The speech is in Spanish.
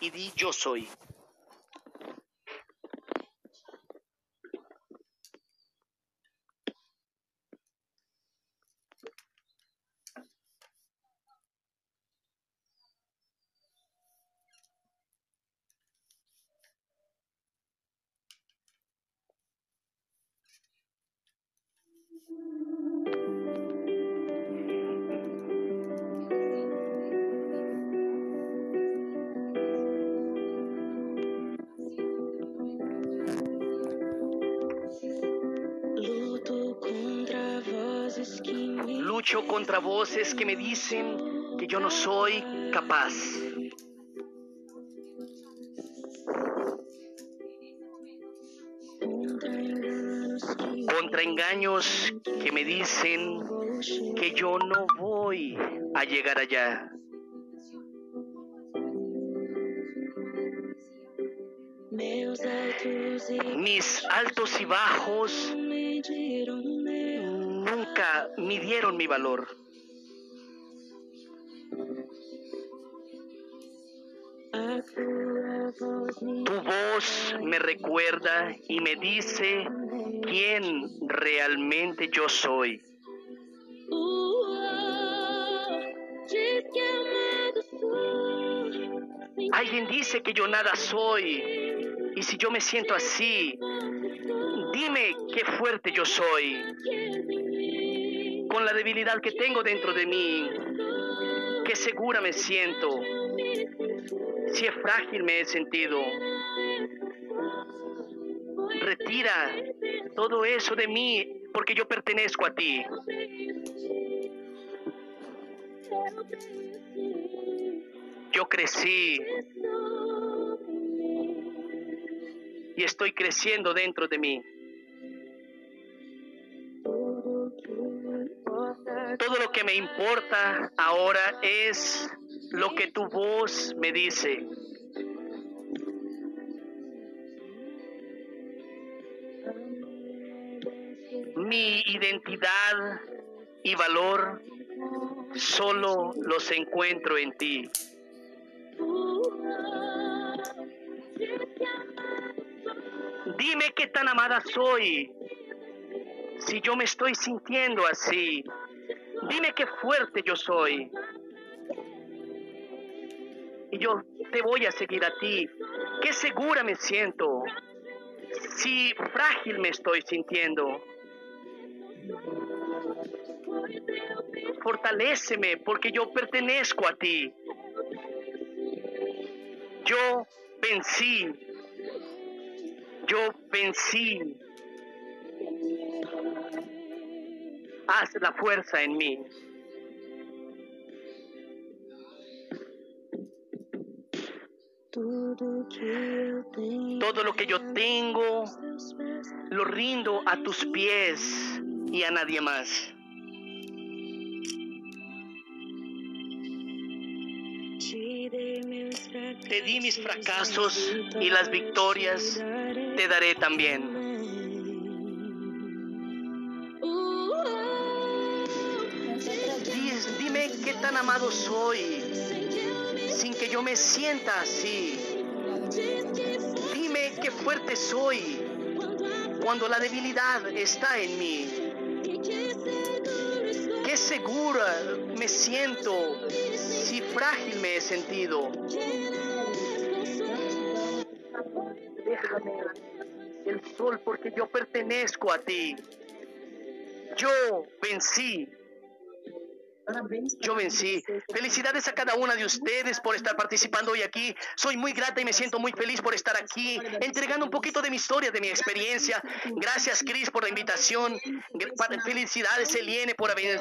y di yo soy. Lucho contra voces que me dicen que yo no soy capaz. Contra engaños que me dicen que yo no voy a llegar allá. Mis altos y bajos nunca midieron mi valor. Tu voz me recuerda y me dice quién realmente yo soy. Alguien dice que yo nada soy. Y si yo me siento así, dime qué fuerte yo soy. Con la debilidad que tengo dentro de mí, qué segura me siento. Si es frágil me he sentido. Retira todo eso de mí porque yo pertenezco a ti. Yo crecí y estoy creciendo dentro de mí. Todo lo que me importa ahora es lo que tu voz me dice. Mi identidad y valor solo los encuentro en ti. Dime qué tan amada soy. Si yo me estoy sintiendo así, dime qué fuerte yo soy. Y yo te voy a seguir a ti. Qué segura me siento. Si frágil me estoy sintiendo. Fortaléceme porque yo pertenezco a ti. Yo vencí. Yo vencí. Haz la fuerza en mí. Todo lo que yo tengo lo rindo a tus pies y a nadie más. Te di mis fracasos y las victorias te daré también. Qué tan amado soy sin que yo me sienta así. Dime qué fuerte soy cuando la debilidad está en mí. Qué segura me siento si frágil me he sentido. Déjame el sol porque yo pertenezco a ti. Yo vencí. Yo vencí. Felicidades a cada una de ustedes por estar participando hoy aquí. Soy muy grata y me siento muy feliz por estar aquí, entregando un poquito de mi historia, de mi experiencia. Gracias, Cris, por la invitación. Felicidades, Eliene, por haber